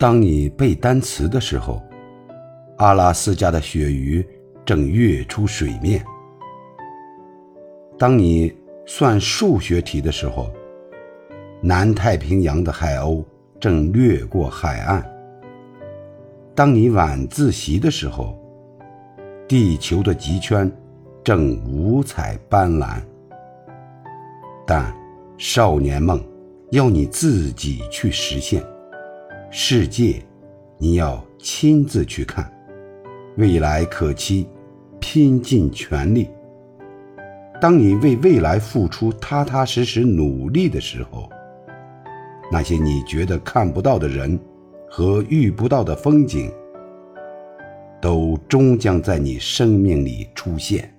当你背单词的时候，阿拉斯加的鳕鱼正跃出水面；当你算数学题的时候，南太平洋的海鸥正掠过海岸；当你晚自习的时候，地球的极圈正五彩斑斓。但少年梦要你自己去实现，世界你要亲自去看，未来可期，拼尽全力。当你为未来付出踏踏实实努力的时候。那些你觉得看不到的人和遇不到的风景，都终将在你生命里出现。